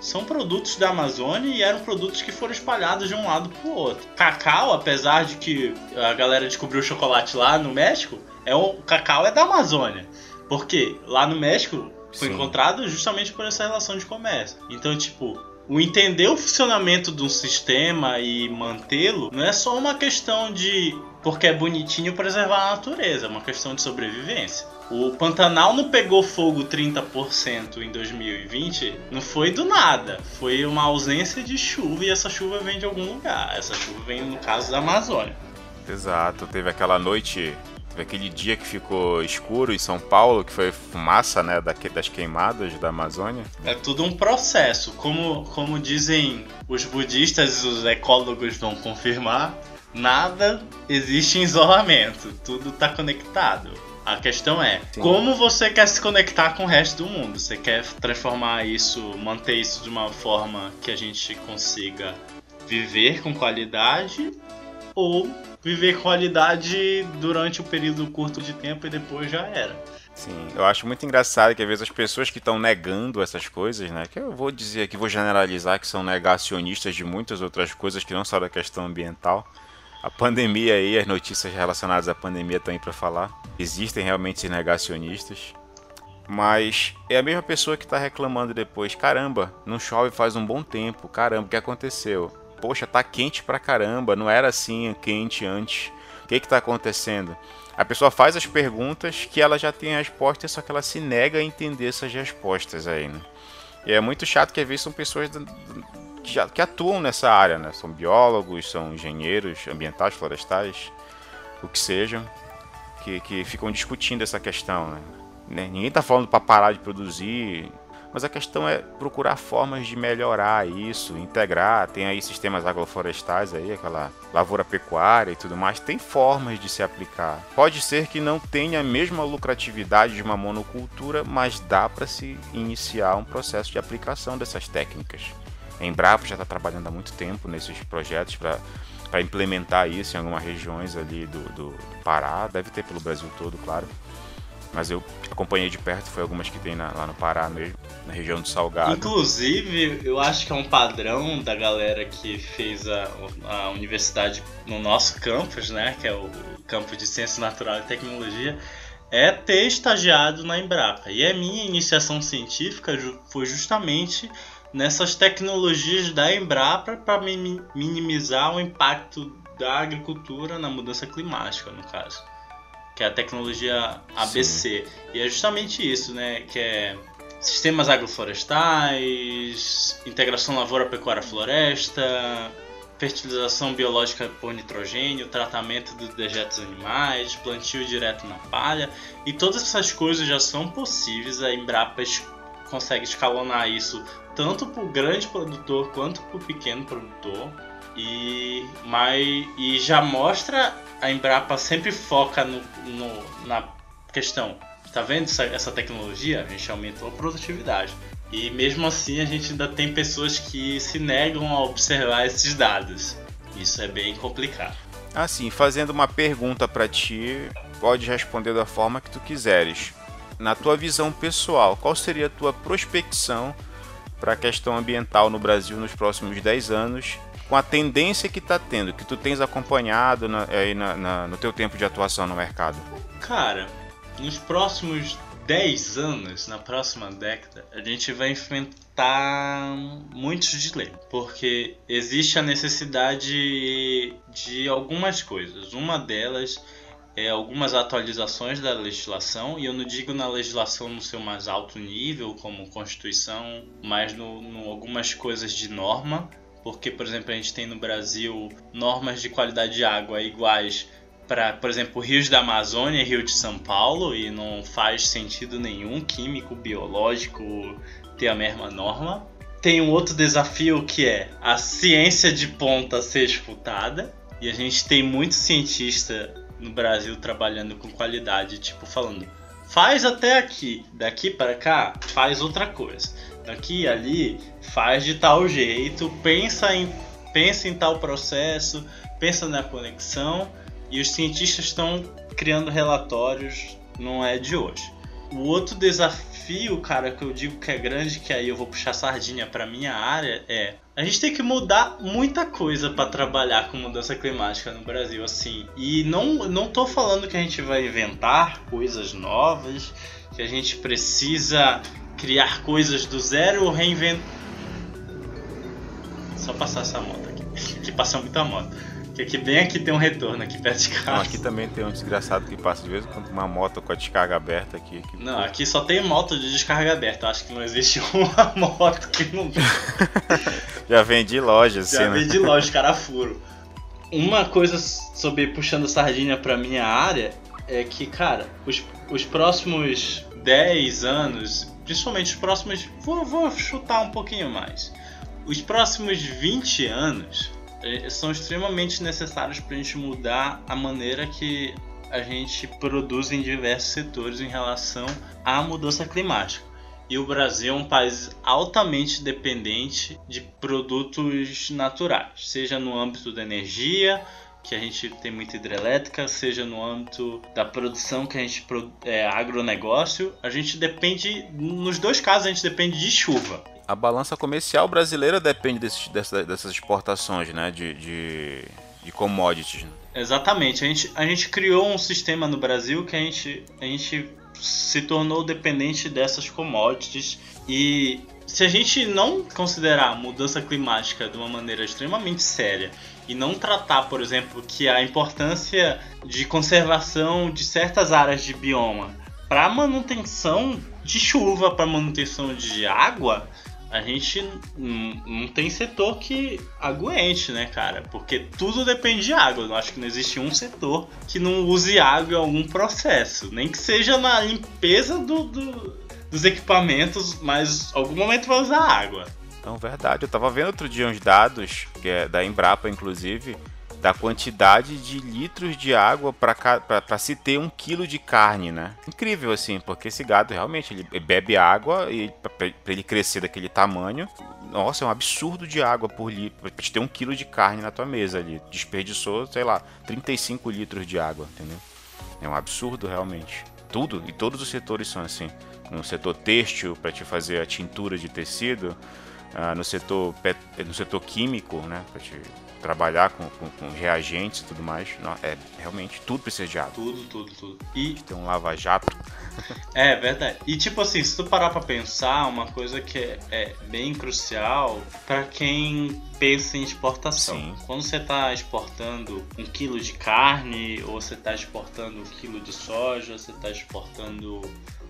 são produtos da Amazônia e eram produtos que foram espalhados de um lado para o outro. Cacau, apesar de que a galera descobriu o chocolate lá no México, é o cacau é da Amazônia. Porque lá no México foi Sim. encontrado justamente por essa relação de comércio. Então, tipo, o entender o funcionamento de um sistema e mantê-lo não é só uma questão de porque é bonitinho preservar a natureza, é uma questão de sobrevivência. O Pantanal não pegou fogo 30% em 2020, não foi do nada, foi uma ausência de chuva e essa chuva vem de algum lugar. Essa chuva vem no caso da Amazônia. Exato, teve aquela noite aquele dia que ficou escuro em São Paulo, que foi fumaça, né, das queimadas da Amazônia. É tudo um processo, como, como dizem os budistas e os ecólogos vão confirmar, nada existe em isolamento, tudo está conectado. A questão é, Sim. como você quer se conectar com o resto do mundo? Você quer transformar isso, manter isso de uma forma que a gente consiga viver com qualidade ou viver qualidade durante um período curto de tempo e depois já era. Sim, eu acho muito engraçado que às vezes as pessoas que estão negando essas coisas, né, que eu vou dizer aqui, vou generalizar que são negacionistas de muitas outras coisas que não só da questão ambiental. A pandemia aí, as notícias relacionadas à pandemia estão aí para falar. Existem realmente negacionistas. Mas é a mesma pessoa que está reclamando depois: caramba, não chove faz um bom tempo, caramba, o que aconteceu? poxa, tá quente pra caramba, não era assim quente antes. O que que tá acontecendo? A pessoa faz as perguntas que ela já tem a resposta, só que ela se nega a entender essas respostas aí, né? E é muito chato que às vezes são pessoas que, que atuam nessa área, né? São biólogos, são engenheiros ambientais, florestais, o que sejam, que, que ficam discutindo essa questão, né? Ninguém tá falando para parar de produzir mas a questão é procurar formas de melhorar isso, integrar. Tem aí sistemas agroflorestais aí, aquela lavoura pecuária e tudo mais. Tem formas de se aplicar. Pode ser que não tenha a mesma lucratividade de uma monocultura, mas dá para se iniciar um processo de aplicação dessas técnicas. A Embrapa já está trabalhando há muito tempo nesses projetos para implementar isso em algumas regiões ali do, do, Pará, deve ter pelo Brasil todo, claro. Mas eu acompanhei de perto, foi algumas que tem na, lá no Pará mesmo, na região do Salgado. Inclusive, eu acho que é um padrão da galera que fez a, a universidade no nosso campus, né? Que é o campus de Ciência Natural e Tecnologia, é ter estagiado na Embrapa. E a minha iniciação científica foi justamente nessas tecnologias da Embrapa para minimizar o impacto da agricultura na mudança climática, no caso, que é a tecnologia ABC. Sim. E é justamente isso, né, que é sistemas agroflorestais, integração lavoura-pecuária-floresta, fertilização biológica por nitrogênio, tratamento dos dejetos animais, plantio direto na palha, e todas essas coisas já são possíveis. A Embrapa consegue escalonar isso tanto para o grande produtor quanto para o pequeno produtor. E, mas, e já mostra a Embrapa sempre foca no, no, na questão. Tá vendo essa, essa tecnologia? A gente aumentou a produtividade. E mesmo assim a gente ainda tem pessoas que se negam a observar esses dados. Isso é bem complicado. Assim, fazendo uma pergunta para ti, pode responder da forma que tu quiseres. Na tua visão pessoal, qual seria a tua prospecção para a questão ambiental no Brasil nos próximos 10 anos, com a tendência que está tendo, que tu tens acompanhado na, na, na, no teu tempo de atuação no mercado? Cara, nos próximos 10 anos, na próxima década, a gente vai enfrentar muitos dilemas, porque existe a necessidade de algumas coisas. Uma delas é, algumas atualizações da legislação, e eu não digo na legislação no seu mais alto nível, como Constituição, mas no, no algumas coisas de norma, porque, por exemplo, a gente tem no Brasil normas de qualidade de água iguais para, por exemplo, rios da Amazônia e rio de São Paulo, e não faz sentido nenhum químico, biológico ter a mesma norma. Tem um outro desafio que é a ciência de ponta ser escutada, e a gente tem muito cientista no Brasil trabalhando com qualidade, tipo falando, faz até aqui, daqui para cá, faz outra coisa. Daqui ali, faz de tal jeito, pensa em pensa em tal processo, pensa na conexão e os cientistas estão criando relatórios, não é de hoje. O outro desafio, cara, que eu digo que é grande, que aí eu vou puxar sardinha para minha área, é a gente tem que mudar muita coisa para trabalhar com mudança climática no Brasil, assim. E não, não tô falando que a gente vai inventar coisas novas, que a gente precisa criar coisas do zero ou reinventar. Só passar essa moto aqui, (laughs) que passa muita moto. Que aqui bem aqui tem um retorno aqui perto de casa. Não, aqui também tem um desgraçado que passa de vez em quando uma moto com a descarga aberta aqui. aqui não, aqui só tem moto de descarga aberta. Acho que não existe (laughs) uma moto que não. (laughs) Já vem de loja, assim. Já né? vem de (laughs) loja, cara furo. Uma coisa sobre puxando sardinha pra minha área é que, cara, os, os próximos 10 anos, principalmente os próximos. Vou, vou chutar um pouquinho mais. Os próximos 20 anos são extremamente necessários para a gente mudar a maneira que a gente produz em diversos setores em relação à mudança climática. E o Brasil é um país altamente dependente de produtos naturais, seja no âmbito da energia, que a gente tem muita hidrelétrica, seja no âmbito da produção que a gente é agronegócio, a gente depende, nos dois casos a gente depende de chuva a balança comercial brasileira depende desses, dessas, dessas exportações, né? De, de, de commodities. Né? Exatamente. A gente, a gente criou um sistema no Brasil que a gente, a gente se tornou dependente dessas commodities e se a gente não considerar a mudança climática de uma maneira extremamente séria e não tratar, por exemplo, que a importância de conservação de certas áreas de bioma para manutenção de chuva, para manutenção de água, a gente não tem setor que aguente, né, cara? Porque tudo depende de água. Eu acho que não existe um setor que não use água em algum processo. Nem que seja na limpeza do, do dos equipamentos, mas algum momento vai usar água. Não, verdade. Eu tava vendo outro dia uns dados, que é da Embrapa, inclusive, da quantidade de litros de água para se ter um quilo de carne, né? Incrível assim, porque esse gado realmente ele bebe água e para ele crescer daquele tamanho, nossa, é um absurdo de água por litro para te ter um quilo de carne na tua mesa ali. Desperdiçou, sei lá, 35 litros de água, entendeu? É um absurdo realmente. Tudo e todos os setores são assim. No setor têxtil para te fazer a tintura de tecido, uh, no setor no setor químico, né, para te trabalhar com, com, com, reagentes e tudo mais. Não, é realmente tudo precisa de água. Tudo, tudo, tudo. E tem um lava-jato. (laughs) É verdade. E tipo assim, se tu parar para pensar, uma coisa que é, é bem crucial para quem pensa em exportação. Sim. Quando você está exportando um quilo de carne, ou você está exportando um quilo de soja, você está exportando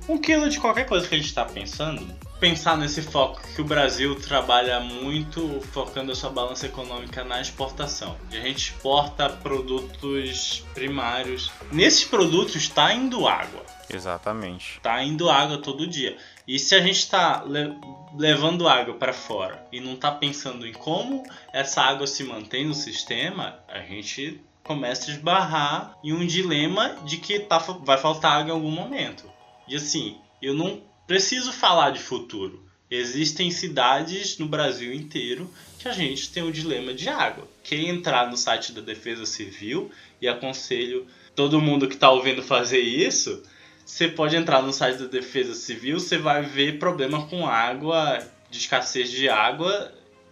um quilo de qualquer coisa que a gente está pensando, pensar nesse foco que o Brasil trabalha muito focando a sua balança econômica na exportação. E a gente exporta produtos primários. Nesses produtos está indo água. Exatamente. Está indo água todo dia. E se a gente está le levando água para fora e não está pensando em como essa água se mantém no sistema, a gente começa a esbarrar em um dilema de que tá, vai faltar água em algum momento. E assim, eu não preciso falar de futuro. Existem cidades no Brasil inteiro que a gente tem o dilema de água. Quem entrar no site da Defesa Civil, e aconselho todo mundo que está ouvindo fazer isso, você pode entrar no site da Defesa Civil, você vai ver problema com água, de escassez de água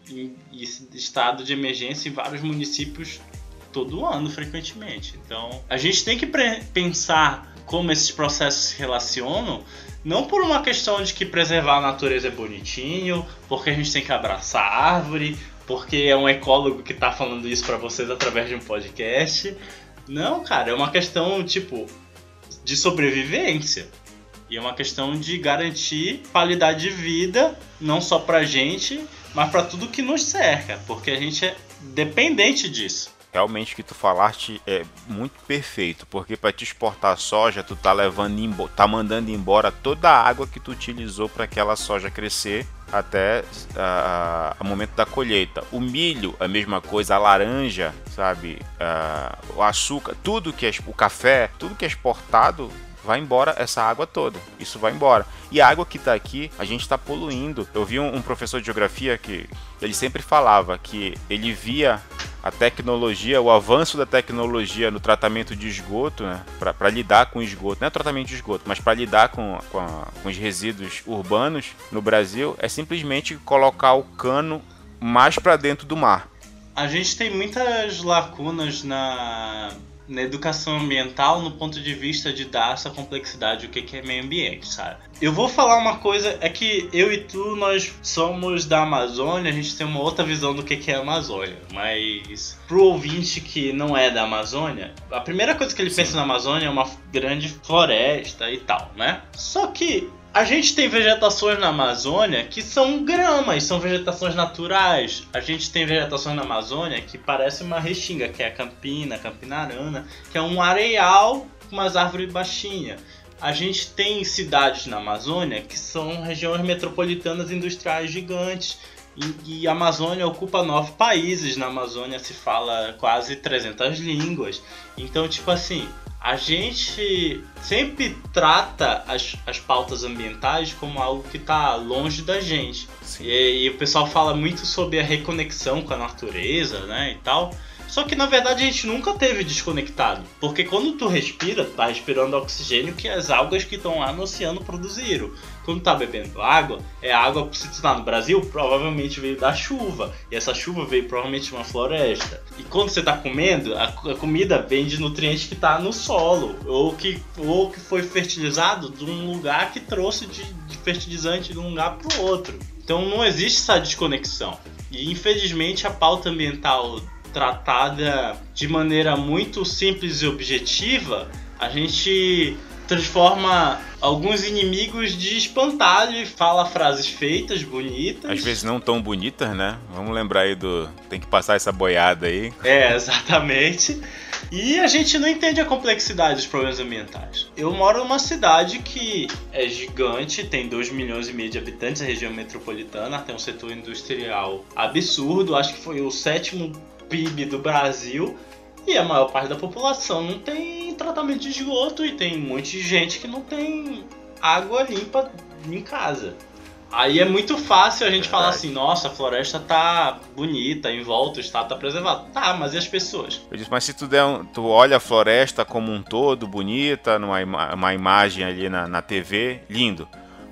e estado de emergência em vários municípios todo ano, frequentemente. Então, a gente tem que pensar como esses processos se relacionam, não por uma questão de que preservar a natureza é bonitinho, porque a gente tem que abraçar a árvore, porque é um ecólogo que está falando isso para vocês através de um podcast. Não, cara, é uma questão tipo de sobrevivência. E é uma questão de garantir qualidade de vida, não só pra gente, mas para tudo que nos cerca, porque a gente é dependente disso realmente que tu falaste é muito perfeito, porque para te exportar soja, tu tá levando tá mandando embora toda a água que tu utilizou para aquela soja crescer até o momento da colheita. O milho, a mesma coisa, a laranja, sabe, uh, o açúcar, tudo que é o café, tudo que é exportado vai embora essa água toda. Isso vai embora. E a água que está aqui, a gente está poluindo. Eu vi um, um, professor de geografia que ele sempre falava que ele via a tecnologia, o avanço da tecnologia no tratamento de esgoto, né, para lidar com esgoto, não é tratamento de esgoto, mas para lidar com, com, a, com os resíduos urbanos no Brasil, é simplesmente colocar o cano mais para dentro do mar. A gente tem muitas lacunas na na educação ambiental no ponto de vista de dar essa complexidade o que é meio ambiente, sabe? Eu vou falar uma coisa, é que eu e tu, nós somos da Amazônia, a gente tem uma outra visão do que é a Amazônia, mas pro ouvinte que não é da Amazônia, a primeira coisa que ele Sim. pensa na Amazônia é uma grande floresta e tal, né? Só que a gente tem vegetações na Amazônia que são gramas, são vegetações naturais. A gente tem vegetações na Amazônia que parece uma restinga, que é a campina, a campinarana, que é um areal com umas árvores baixinhas. A gente tem cidades na Amazônia que são regiões metropolitanas industriais gigantes. E, e a Amazônia ocupa nove países. Na Amazônia se fala quase 300 línguas. Então, tipo assim, a gente sempre trata as, as pautas ambientais como algo que está longe da gente. E, e, o pessoal fala muito sobre a reconexão com a natureza, né, e tal. Só que na verdade a gente nunca teve desconectado. Porque quando tu respira, tá respirando oxigênio que as algas que estão lá no oceano produziram. Quando tá bebendo água, é água, se tu tá no Brasil, provavelmente veio da chuva. E essa chuva veio provavelmente de uma floresta. E quando você tá comendo, a, a comida vem de nutrientes que tá no solo. Ou que, ou que foi fertilizado de um lugar que trouxe de, de fertilizante de um lugar pro outro. Então não existe essa desconexão. E infelizmente a pauta ambiental tratada de maneira muito simples e objetiva, a gente transforma alguns inimigos de espantalho e fala frases feitas, bonitas. Às vezes não tão bonitas, né? Vamos lembrar aí do. Tem que passar essa boiada aí. É, (laughs) exatamente. E a gente não entende a complexidade dos problemas ambientais. Eu moro numa cidade que é gigante, tem 2 milhões e meio de habitantes, a região metropolitana, tem um setor industrial absurdo, acho que foi o sétimo PIB do Brasil. E a maior parte da população não tem tratamento de esgoto e tem um monte de gente que não tem água limpa em casa. Aí é muito fácil a gente Verdade. falar assim, nossa, a floresta tá bonita, em volta, o estado tá preservado. Tá, mas e as pessoas? Eu disse, mas se tu, der um, tu olha a floresta como um todo, bonita, numa ima uma imagem ali na, na TV, lindo.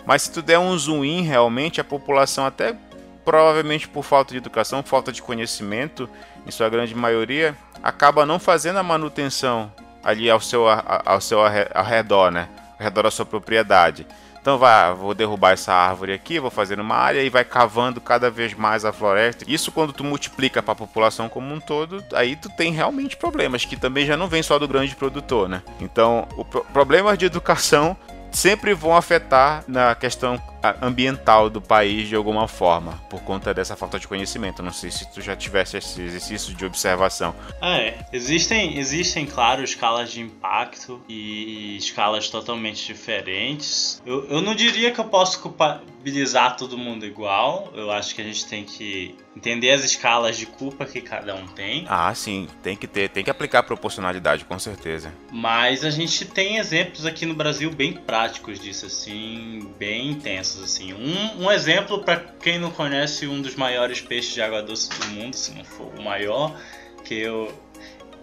Mas se tu der um zoom in, realmente a população até provavelmente por falta de educação, falta de conhecimento, em sua grande maioria, acaba não fazendo a manutenção ali ao seu, ao seu arredor, né? Ao redor da sua propriedade. Então vai, vou derrubar essa árvore aqui, vou fazer uma área e vai cavando cada vez mais a floresta. Isso quando tu multiplica para a população como um todo, aí tu tem realmente problemas que também já não vem só do grande produtor, né? Então, o pro problemas de educação sempre vão afetar na questão ambiental do país de alguma forma, por conta dessa falta de conhecimento. Não sei se tu já tivesse esse exercício de observação. Ah, é, existem, existem, claro, escalas de impacto e escalas totalmente diferentes. Eu, eu não diria que eu posso culpabilizar todo mundo igual. Eu acho que a gente tem que entender as escalas de culpa que cada um tem. Ah, sim, tem que ter, tem que aplicar proporcionalidade, com certeza. Mas a gente tem exemplos aqui no Brasil bem práticos disso, assim, bem intensos, assim. Um, um exemplo para quem não conhece um dos maiores peixes de água doce do mundo, se não for o maior, que eu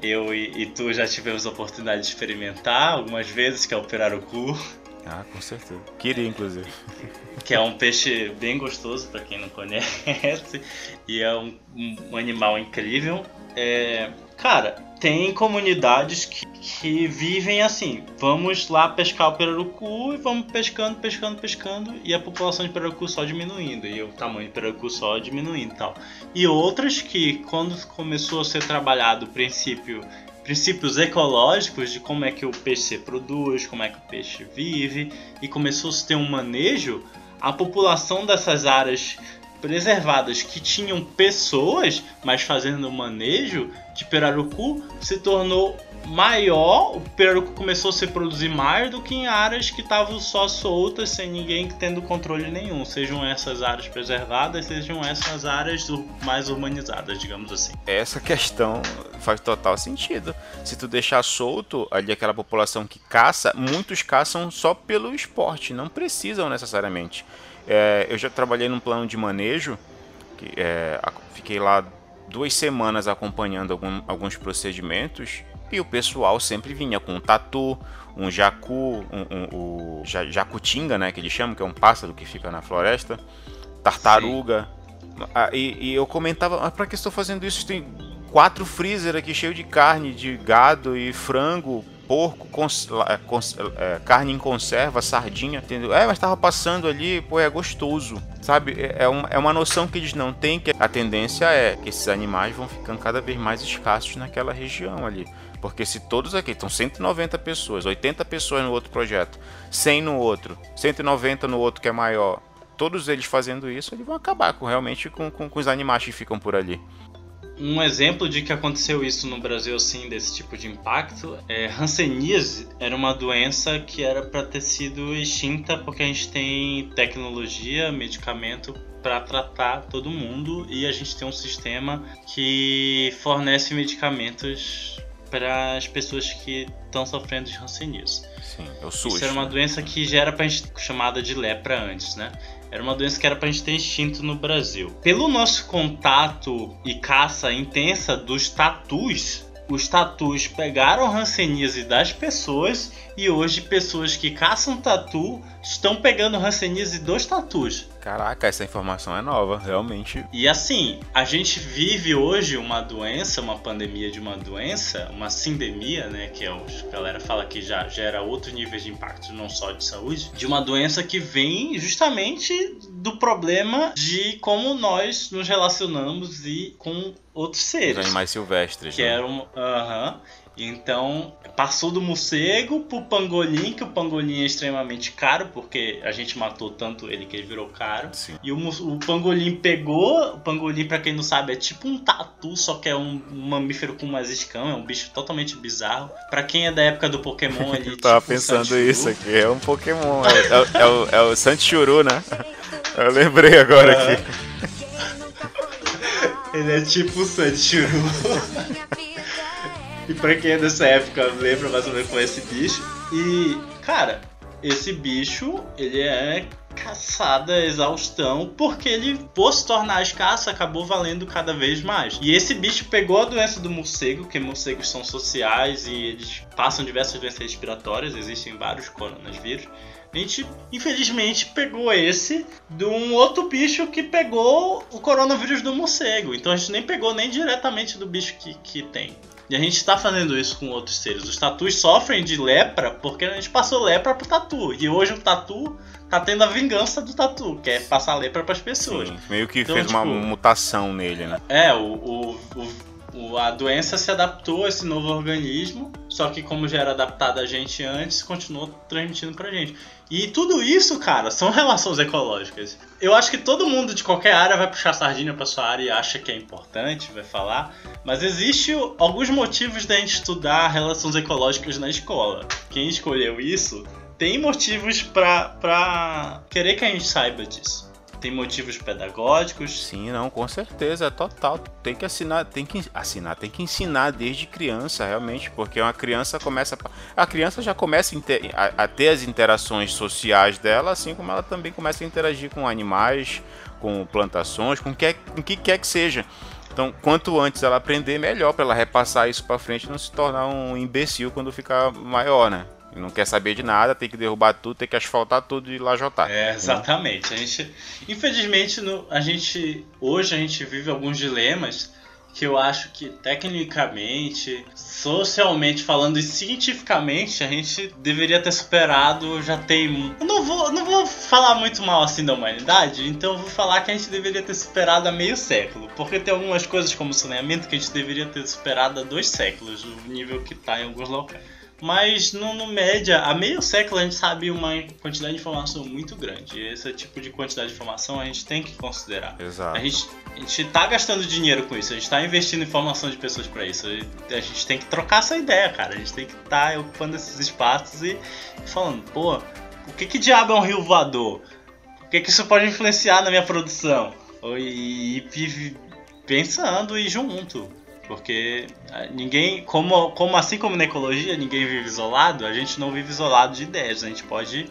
eu e, e tu já tivemos a oportunidade de experimentar algumas vezes, que é o pirarucu. Ah, com certeza. Queria, inclusive. (laughs) Que é um peixe bem gostoso, para quem não conhece. E é um, um animal incrível. É, cara, tem comunidades que, que vivem assim. Vamos lá pescar o pirarucu e vamos pescando, pescando, pescando. E a população de pirarucu só diminuindo. E o tamanho do pirarucu só diminuindo e tal. E outras que, quando começou a ser trabalhado o princípio princípios ecológicos de como é que o peixe se produz, como é que o peixe vive, e começou a se ter um manejo, a população dessas áreas preservadas que tinham pessoas, mas fazendo manejo de pirarucu, se tornou maior, o pirarucu começou a se produzir mais do que em áreas que estavam só soltas, sem ninguém tendo controle nenhum. Sejam essas áreas preservadas, sejam essas áreas mais urbanizadas, digamos assim. Essa questão faz total sentido. Se tu deixar solto ali aquela população que caça, muitos caçam só pelo esporte, não precisam necessariamente. É, eu já trabalhei num plano de manejo, que, é, fiquei lá duas semanas acompanhando algum, alguns procedimentos e o pessoal sempre vinha com um tatu, um jacu, um, um, um jacutinga, né, que eles chamam, que é um pássaro que fica na floresta, tartaruga. Ah, e, e, eu comentava, mas para que estou fazendo isso? Tem quatro freezer aqui cheio de carne, de gado e frango, porco, cons, é, cons, é, carne em conserva, sardinha, entendeu? É, mas estava passando ali, pô, é gostoso, sabe? É, é, uma, é uma noção que eles não têm, que a tendência é que esses animais vão ficando cada vez mais escassos naquela região ali. Porque se todos aqui estão 190 pessoas, 80 pessoas no outro projeto, 100 no outro, 190 no outro que é maior, todos eles fazendo isso, eles vão acabar com realmente com, com, com os animais que ficam por ali. Um exemplo de que aconteceu isso no Brasil assim desse tipo de impacto é Hanseníase era uma doença que era para ter sido extinta porque a gente tem tecnologia, medicamento para tratar todo mundo e a gente tem um sistema que fornece medicamentos para as pessoas que estão sofrendo de hanseníase. Sim, é o SUS. Isso era uma né? doença que já era pra gente, chamada de lepra antes, né? Era uma doença que era pra gente ter extinto no Brasil. Pelo nosso contato e caça intensa dos tatus, os tatus pegaram hanseníase das pessoas e hoje pessoas que caçam tatu estão pegando hanseníase dos tatus. Caraca, essa informação é nova, realmente. E assim, a gente vive hoje uma doença, uma pandemia de uma doença, uma sindemia, né, que é a galera fala que já gera outro nível de impacto, não só de saúde, de uma doença que vem justamente do problema de como nós nos relacionamos e com outros seres. Os animais silvestres. Que né? era um, uh -huh, Então, passou do morcego pro pangolim, que o pangolim é extremamente caro, porque a gente matou tanto ele que ele virou caro. Sim. E o, o pangolim pegou. O pangolim, pra quem não sabe, é tipo um tatu, só que é um, um mamífero com umas escamas, é um bicho totalmente bizarro. Pra quem é da época do Pokémon, ele (laughs) Eu tava tipo pensando isso aqui, é um Pokémon, é, é, é o, é o né? (laughs) Eu lembrei agora Ah. aqui. (laughs) Ele é tipo o Sandshrew. E pra quem é dessa época lembra mais ou menos como é esse bicho. E, cara, esse bicho, ele é caçada exaustão porque ele, por se tornar escasso, acabou valendo cada vez mais. E esse bicho pegou a doença do morcego, que morcegos são sociais e eles passam diversas doenças respiratórias, existem vários coronavírus. A gente, infelizmente, pegou esse de um outro bicho que pegou o coronavírus do morcego. Então a gente nem pegou nem diretamente do bicho que, que tem. E a gente está fazendo isso com outros seres. Os tatus sofrem de lepra porque a gente passou lepra pro tatu. E hoje o tatu tá tendo a vingança do tatu, que é passar lepra pras pessoas. Sim, meio que Então, fez uma tipo- mutação nele, né? É, o, o, o- a doença se adaptou a esse novo organismo, só que como já era adaptada a gente antes, continuou transmitindo pra gente. E tudo isso, cara, são (laughs) relações ecológicas. Eu acho que todo mundo de qualquer área vai puxar sardinha pra sua área e acha que é importante, vai falar, mas existe alguns motivos da gente estudar relações ecológicas na escola. Quem escolheu isso tem motivos pra querer que a gente saiba disso. Tem motivos pedagógicos, Sim, não, com certeza, é total. Tem que assinar, tem que assinar, tem que ensinar desde criança, realmente, porque uma criança começa a criança já começa a, ter as interações sociais dela, assim como ela também começa a interagir com animais, com plantações, com que, com que quer que seja. Então, quanto antes ela aprender, melhor para ela repassar isso para frente não se tornar um imbecil quando ficar maior, né? Não quer saber de nada, tem que derrubar tudo, tem que asfaltar tudo e lajotar. É, exatamente. A gente, infelizmente, no- a gente hoje a gente vive alguns dilemas que eu acho que tecnicamente, socialmente falando e cientificamente a gente deveria ter superado já tem. Eu não vou, não vou falar muito mal assim da humanidade, então eu vou falar que a gente deveria ter superado há meio século, porque tem algumas coisas como saneamento que a gente deveria ter superado há dois séculos, o nível que tá em alguns locais. Mas no, no média, há meio século a gente sabe uma quantidade de informação muito grande. E esse tipo de quantidade de informação a gente tem que considerar. Exato. A gente, a gente tá gastando dinheiro com isso, a gente tá investindo em formação de pessoas para isso. A gente tem que trocar essa ideia, cara. A gente tem que estar tá ocupando esses espaços e falando, pô, o que que diabo é um rio voador? O que que isso pode influenciar na minha produção? E, e pensando e junto. Porque ah, ninguém, como, como assim como na ecologia, ninguém vive isolado, a gente não vive isolado de ideias. A gente pode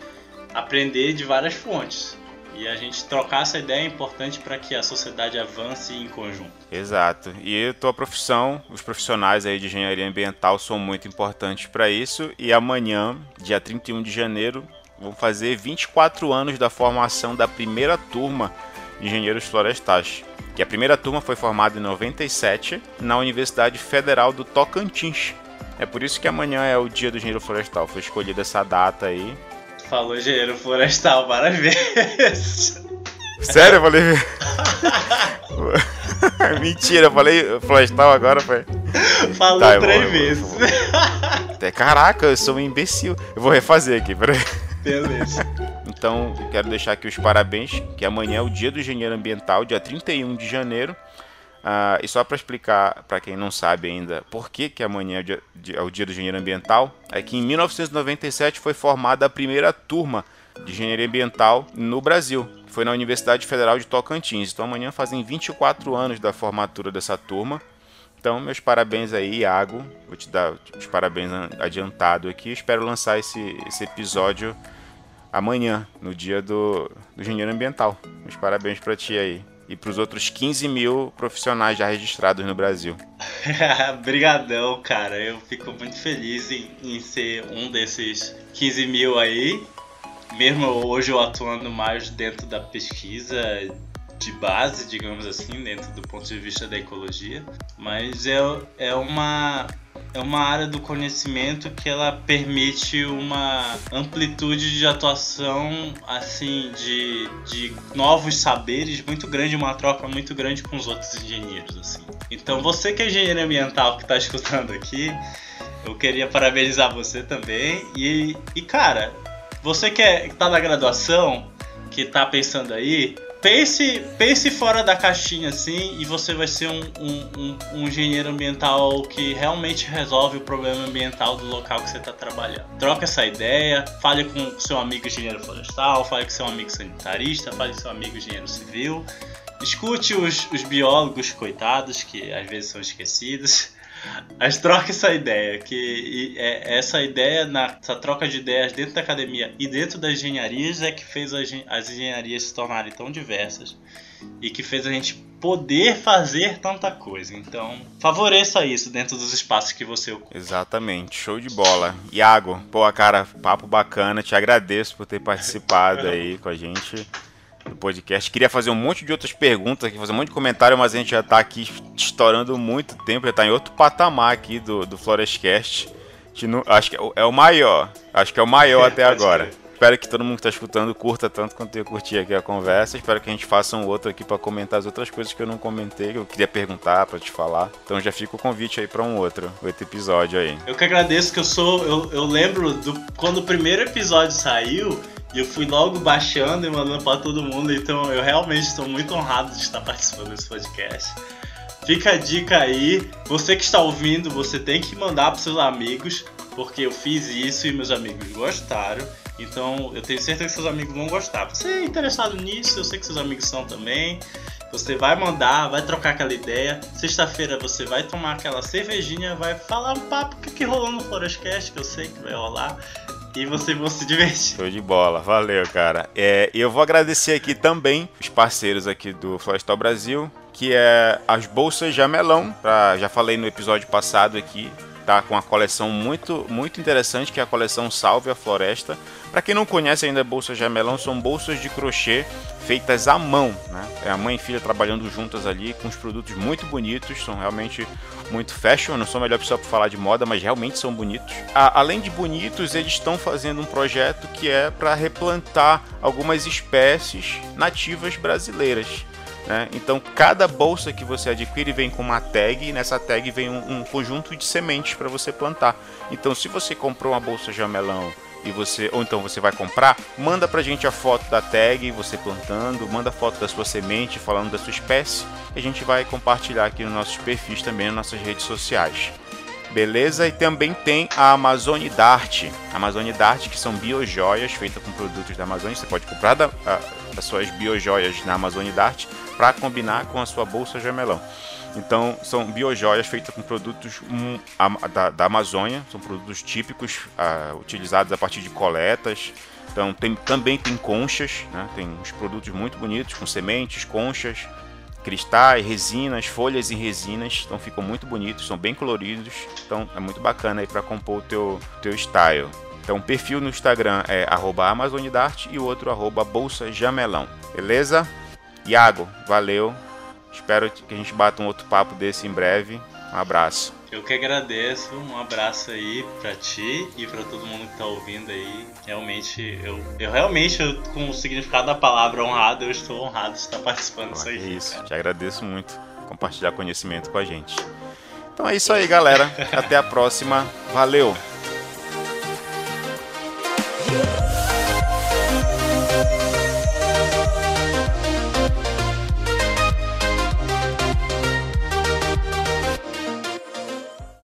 aprender de várias fontes. E a gente trocar essa ideia é importante para que a sociedade avance em conjunto. Exato. E a tua profissão, os profissionais aí de engenharia ambiental são muito importantes para isso. E amanhã, dia 31 de janeiro, vão fazer 24 anos da formação da primeira turma de engenheiros florestais. Que a primeira turma foi formada em 97 na Universidade Federal do Tocantins. É por isso que amanhã é o dia do engenheiro florestal. Foi escolhida essa data aí. Falou engenheiro florestal vezes. Sério, eu falei. (laughs) Mentira, eu falei florestal agora, foi. Falou Tá, três vou- eu vou- vezes. vou- Até caraca, eu sou um imbecil. Eu vou refazer aqui, peraí. Beleza. Então, quero deixar aqui os parabéns, que amanhã é o dia do engenheiro ambiental, dia 31 de janeiro. Ah, e só para explicar para quem não sabe ainda por que, que amanhã é o, dia, é o dia do engenheiro ambiental, é que em 1997 foi formada a primeira turma de engenharia ambiental no Brasil. Foi na Universidade Federal de Tocantins. Então amanhã fazem 24 anos da formatura dessa turma. Então, meus parabéns aí, Iago. Vou te dar os parabéns an- adiantado aqui. Espero lançar esse, esse episódio amanhã, no dia do, do engenheiro ambiental. Meus parabéns para ti aí. E para os outros 15 mil profissionais já registrados no Brasil. (laughs) Brigadão, cara. Eu fico muito feliz em, em ser um desses 15 mil aí. Mesmo hoje eu atuando mais dentro da pesquisa de base, digamos assim, dentro do ponto de vista da ecologia. Mas é, é uma é uma área do conhecimento que ela permite uma amplitude de atuação assim de, de novos saberes muito grande, uma troca muito grande com os outros engenheiros assim. Então você que é engenheiro ambiental que está escutando aqui, Eu queria parabenizar você também. E, e cara, você que, é, tá na graduação, que tá pensando aí, pense, pense fora da caixinha assim e você vai ser um, um, um, um, engenheiro ambiental que realmente resolve o problema ambiental do local que você está trabalhando. Troca essa ideia, fale com seu amigo engenheiro florestal, fale com seu amigo sanitarista, fale com seu amigo engenheiro civil. Escute os, os biólogos, coitados, que às vezes são esquecidos. Mas troca essa ideia, que é, essa ideia, na, essa troca de ideias dentro da academia e dentro das engenharias é que fez as, as engenharias se tornarem tão diversas e que fez a gente poder fazer tanta coisa. Então, favoreça isso dentro dos espaços que você ocupa. Exatamente, show de bola. Iago, pô, cara, papo bacana, te agradeço por ter participado (laughs) aí com a gente do podcast. Queria fazer um monte de outras perguntas aqui, fazer um monte de comentário, mas a gente já está aqui estourando muito tempo, já está em outro patamar aqui do, do Florestcast. Não, acho que é o, é o, maior. Acho que é o maior é, (laughs) até agora. Ser. Espero que todo mundo que está escutando curta tanto quanto eu curti aqui a conversa. Espero que a gente faça um outro aqui para comentar as outras coisas que eu não comentei, que eu queria perguntar para te falar. Então já fica o convite aí para um outro, outro episódio aí. Eu que agradeço que eu sou, eu, eu lembro do quando o primeiro episódio saiu, e eu fui logo baixando e mandando para todo mundo, então eu realmente estou muito honrado de estar participando desse podcast. Fica a dica aí, você que está ouvindo, você tem que mandar para seus amigos, porque eu fiz isso e meus amigos gostaram. Então eu tenho certeza que seus amigos vão gostar. Você é interessado nisso, eu sei que seus amigos são também. Você vai mandar, vai trocar aquela ideia. Sexta-feira você vai tomar aquela cervejinha, vai falar um papo que, que rolou no Forestcast, que eu sei que vai rolar e vocês vão se divertir. Show de bola, valeu, cara. É, eu vou agradecer aqui também os parceiros aqui do Florestal Brasil, que é as bolsas Jamelão. Pra, já falei no episódio passado aqui, tá com uma coleção muito, muito interessante, que é a coleção Salve a Floresta. Para quem não conhece ainda bolsas Jamelão, são bolsas de crochê feitas à mão, né? É a mãe e filha trabalhando juntas ali com os produtos muito bonitos, são realmente muito fashion, não sou a melhor pessoa para falar de moda, mas realmente são bonitos. A, além de bonitos, eles estão fazendo um projeto que é para replantar algumas espécies nativas brasileiras. Né? Então, cada bolsa que você adquire vem com uma tag, e nessa tag vem um, um conjunto de sementes para você plantar. Então, se você comprou uma bolsa jamelão e você ou então você vai comprar, manda pra gente a foto da tag, você plantando, manda foto da sua semente, falando da sua espécie, e a gente vai compartilhar aqui nos nossos perfis também nas nossas redes sociais. Beleza? E também tem a Amazônia Dart. Amazônia Dart, que são biojoias feitas com produtos da Amazônia. Você pode comprar da, a, as suas biojoias na Amazônia Dart para combinar com a sua bolsa jamelão. Então, são biojoias feitas com produtos um, a, da, da, Amazônia, são produtos típicos uh, utilizados a partir de coletas. Então, tem, também tem conchas, né? tem uns produtos muito bonitos com sementes, conchas, cristais, resinas, folhas e resinas. Então, ficam muito bonitos, são bem coloridos. Então, é muito bacana aí para compor o teu, teu style. Então, o perfil no Instagram é amazonidarte e o outro arroba bolsa jamelão. Beleza? Iago, valeu. Espero que a gente bata um outro papo desse em breve. Um abraço. Eu que agradeço, um abraço aí para ti e para todo mundo que tá ouvindo aí. Realmente, eu, eu realmente, eu, com o significado da palavra honrado, eu estou honrado de estar participando disso ah, aí. Isso, cara. te agradeço muito compartilhar conhecimento com a gente. Então é isso aí, galera. (laughs) Até a próxima. Valeu!